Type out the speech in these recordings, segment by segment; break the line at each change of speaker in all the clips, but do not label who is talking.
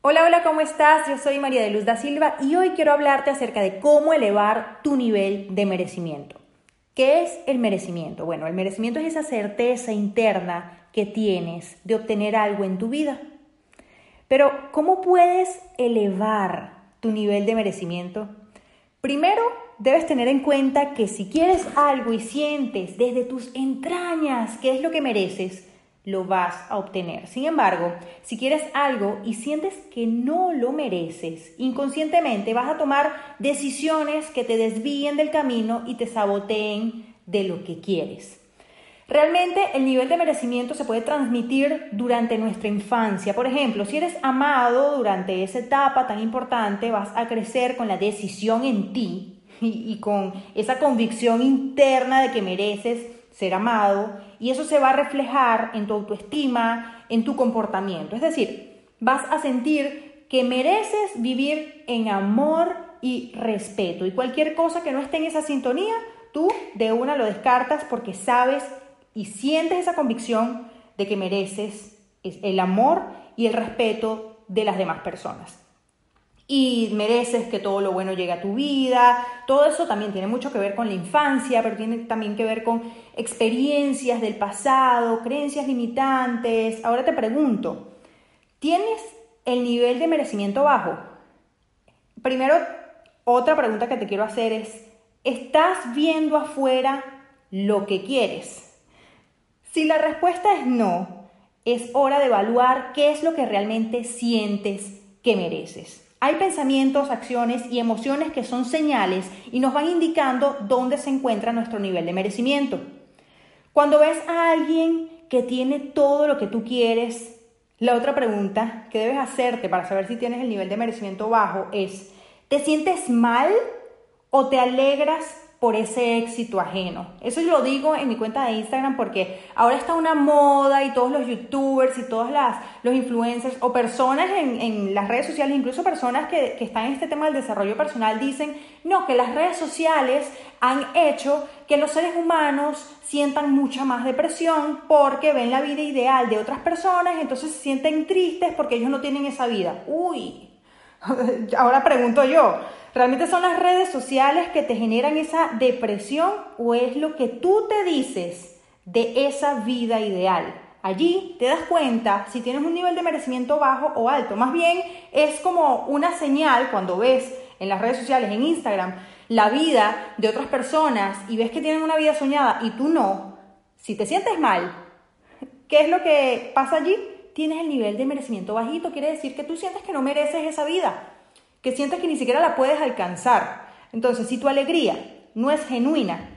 Hola, hola, ¿cómo estás? Yo soy María de Luz da Silva y hoy quiero hablarte acerca de cómo elevar tu nivel de merecimiento. ¿Qué es el merecimiento? Bueno, el merecimiento es esa certeza interna que tienes de obtener algo en tu vida. Pero, ¿cómo puedes elevar tu nivel de merecimiento? Primero, debes tener en cuenta que si quieres algo y sientes desde tus entrañas qué es lo que mereces, lo vas a obtener. Sin embargo, si quieres algo y sientes que no lo mereces, inconscientemente vas a tomar decisiones que te desvíen del camino y te saboteen de lo que quieres. Realmente el nivel de merecimiento se puede transmitir durante nuestra infancia. Por ejemplo, si eres amado durante esa etapa tan importante, vas a crecer con la decisión en ti y, y con esa convicción interna de que mereces ser amado, y eso se va a reflejar en tu autoestima, en tu comportamiento. Es decir, vas a sentir que mereces vivir en amor y respeto, y cualquier cosa que no esté en esa sintonía, tú de una lo descartas porque sabes y sientes esa convicción de que mereces el amor y el respeto de las demás personas y mereces que todo lo bueno llegue a tu vida. Todo eso también tiene mucho que ver con la infancia, pero tiene también que ver con experiencias del pasado, creencias limitantes. Ahora te pregunto, ¿tienes el nivel de merecimiento bajo? Primero, otra pregunta que te quiero hacer es, ¿estás viendo afuera lo que quieres? Si la respuesta es no, es hora de evaluar qué es lo que realmente sientes que mereces. Hay pensamientos, acciones y emociones que son señales y nos van indicando dónde se encuentra nuestro nivel de merecimiento. Cuando ves a alguien que tiene todo lo que tú quieres, la otra pregunta que debes hacerte para saber si tienes el nivel de merecimiento bajo es, ¿te sientes mal o te alegras por ese éxito ajeno. Eso lo digo en mi cuenta de Instagram porque ahora está una moda y todos los youtubers y todos las, los influencers o personas en, en las redes sociales, incluso personas que, que, están en este tema del desarrollo personal, dicen, no, que las redes sociales han hecho que los seres humanos sientan mucha más depresión porque ven la vida ideal de otras personas, entonces se sienten tristes porque ellos no tienen esa vida. Uy, ahora pregunto yo, ¿Realmente son las redes sociales que te generan esa depresión o es lo que tú te dices de esa vida ideal? Allí te das cuenta si tienes un nivel de merecimiento bajo o alto. Más bien es como una señal cuando ves en las redes sociales, en Instagram, la vida de otras personas y ves que tienen una vida soñada y tú no. Si te sientes mal, ¿qué es lo que pasa allí? Tienes el nivel de merecimiento bajito, quiere decir que tú sientes que no mereces esa vida que sientes que ni siquiera la puedes alcanzar. Entonces, si tu alegría no es genuina,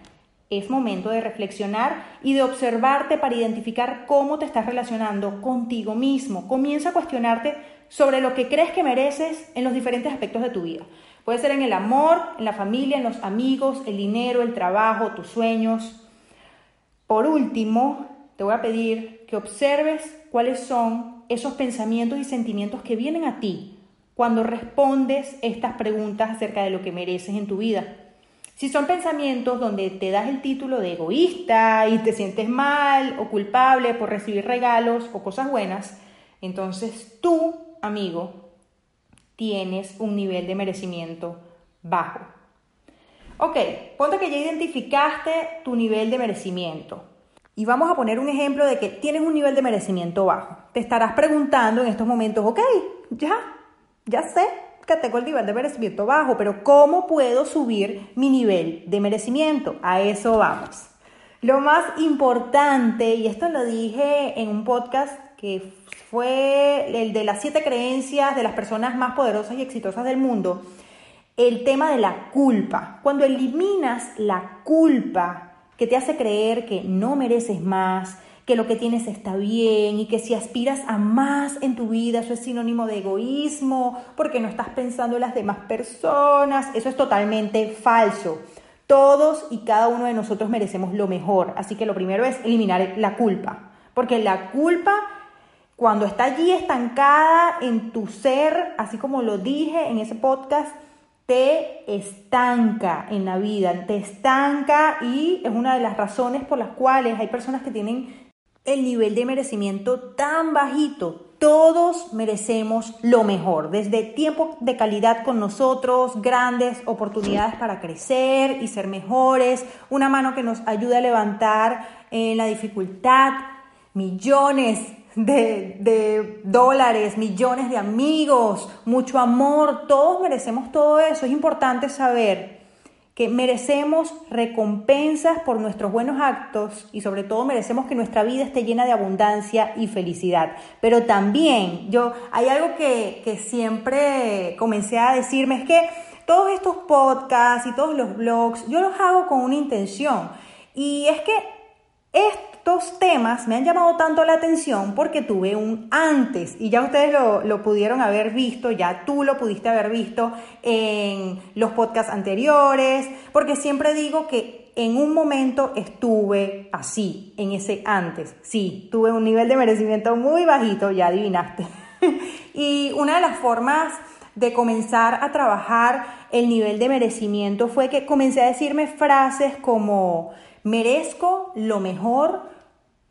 es momento de reflexionar y de observarte para identificar cómo te estás relacionando contigo mismo. Comienza a cuestionarte sobre lo que crees que mereces en los diferentes aspectos de tu vida. Puede ser en el amor, en la familia, en los amigos, el dinero, el trabajo, tus sueños. Por último, te voy a pedir que observes cuáles son esos pensamientos y sentimientos que vienen a ti cuando respondes estas preguntas acerca de lo que mereces en tu vida. Si son pensamientos donde te das el título de egoísta y te sientes mal o culpable por recibir regalos o cosas buenas, entonces tú, amigo, tienes un nivel de merecimiento bajo. Ok, ponte que ya identificaste tu nivel de merecimiento. Y vamos a poner un ejemplo de que tienes un nivel de merecimiento bajo. Te estarás preguntando en estos momentos, ok, ya, ya sé que tengo el nivel de merecimiento bajo, pero ¿cómo puedo subir mi nivel de merecimiento? A eso vamos. Lo más importante, y esto lo dije en un podcast que fue el de las siete creencias de las personas más poderosas y exitosas del mundo, el tema de la culpa. Cuando eliminas la culpa que te hace creer que no mereces más, que lo que tienes está bien y que si aspiras a más en tu vida, eso es sinónimo de egoísmo, porque no estás pensando en las demás personas. Eso es totalmente falso. Todos y cada uno de nosotros merecemos lo mejor. Así que lo primero es eliminar la culpa. Porque la culpa, cuando está allí estancada en tu ser, así como lo dije en ese podcast, te estanca en la vida, te estanca y es una de las razones por las cuales hay personas que tienen el nivel de merecimiento tan bajito. Todos merecemos lo mejor, desde tiempo de calidad con nosotros, grandes oportunidades para crecer y ser mejores, una mano que nos ayude a levantar en la dificultad, millones de, de, dólares, millones de amigos, mucho amor, todos merecemos todo eso. Es importante saber que merecemos recompensas por nuestros buenos actos y sobre todo merecemos que nuestra vida esté llena de abundancia y felicidad. Pero también yo, hay algo que, que siempre comencé a decirme, es que todos estos podcasts y todos los blogs, yo los hago con una intención. Y es que esto estos temas me han llamado tanto la atención porque tuve un antes y ya ustedes lo, pudieron haber visto, ya tú lo pudiste haber visto en los podcasts anteriores, porque siempre digo que en un momento estuve así, en ese antes. Sí, tuve un nivel de merecimiento muy bajito, ya adivinaste. y una de las formas de comenzar a trabajar el nivel de merecimiento fue que comencé a decirme frases como merezco lo mejor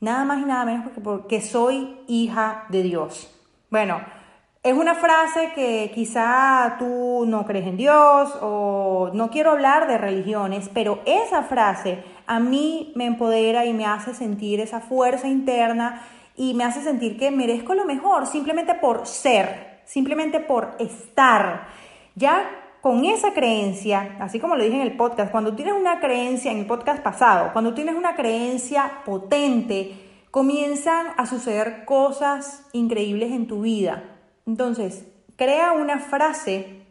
Nada más y nada menos porque, porque soy hija de Dios. Bueno, es una frase que quizá tú no crees en Dios o no quiero hablar de religiones, pero esa frase a mí me empodera y me hace sentir esa fuerza interna y me hace sentir que merezco lo mejor simplemente por ser, simplemente por estar. Ya con esa creencia, así como lo dije en el podcast, cuando tienes una creencia, en el podcast pasado, cuando tienes una creencia potente, comienzan a suceder cosas increíbles en tu vida. Entonces, crea una frase,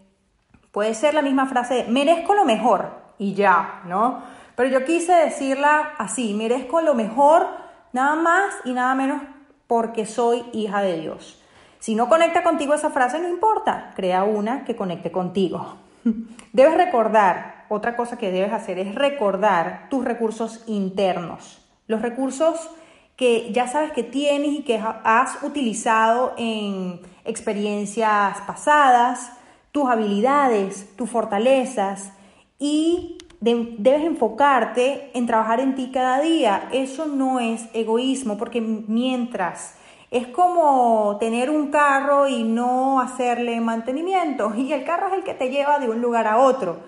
puede ser la misma frase de merezco lo mejor y ya, ¿no? Pero yo quise decirla así, merezco lo mejor nada más y nada menos porque soy hija de Dios. Si no conecta contigo esa frase, no importa, crea una que conecte contigo. Debes recordar, otra cosa que debes hacer es recordar tus recursos internos. Los recursos que ya sabes que tienes y que has utilizado en experiencias pasadas, tus habilidades, tus fortalezas y debes enfocarte en trabajar en ti cada día. Eso no es egoísmo porque mientras es como tener un carro y no hacerle mantenimiento. Y el carro es el que te lleva de un lugar a otro.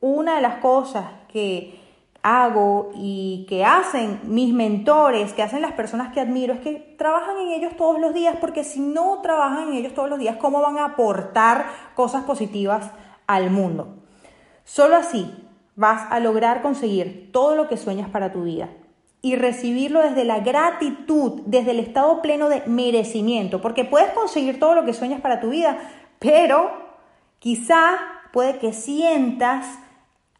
Una de las cosas que hago y que hacen mis mentores, que hacen las personas que admiro, es que trabajan en ellos todos los días, porque si no trabajan en ellos todos los días, ¿cómo van a aportar cosas positivas al mundo? Solo así vas a lograr conseguir todo lo que sueñas para tu vida y recibirlo desde la gratitud, desde el estado pleno de merecimiento, porque puedes conseguir todo lo que sueñas para tu vida, pero quizá puede que sientas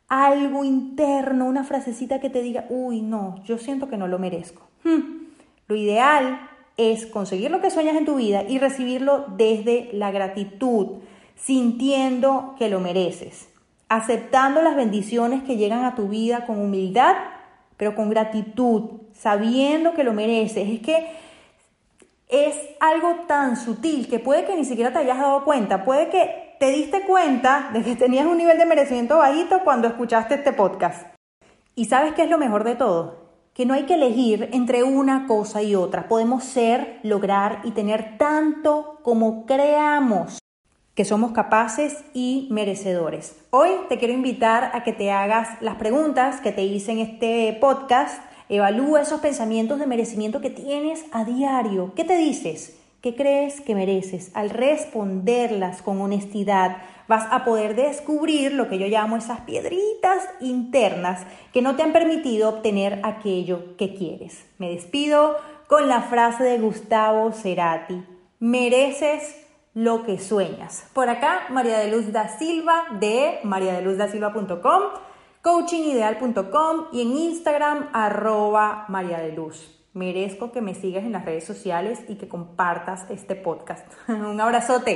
algo interno, una frasecita que te diga, uy, no, yo siento que no lo merezco. Hmm. Lo ideal es conseguir lo que sueñas en tu vida y recibirlo desde la gratitud, sintiendo que lo mereces, aceptando las bendiciones que llegan a tu vida con humildad pero con gratitud, sabiendo que lo mereces. Es que es algo tan sutil que puede que ni siquiera te hayas dado cuenta, puede que te diste cuenta de que tenías un nivel de merecimiento bajito cuando escuchaste este podcast. ¿Y sabes qué es lo mejor de todo? Que no hay que elegir entre una cosa y otra. Podemos ser, lograr y tener tanto como creamos que somos capaces y merecedores. Hoy te quiero invitar a que te hagas las preguntas que te hice en este podcast. Evalúa esos pensamientos de merecimiento que tienes a diario. ¿Qué te dices? ¿Qué crees que mereces? Al responderlas con honestidad, vas a poder descubrir lo que yo llamo esas piedritas internas que no te han permitido obtener aquello que quieres. Me despido con la frase de Gustavo Cerati. Mereces lo que sueñas. Por acá, María de Luz da Silva de mariadeluzdasilva.com, coachingideal.com y en Instagram arroba María de Luz. Merezco que me sigas en las redes sociales y que compartas este podcast. Un abrazote.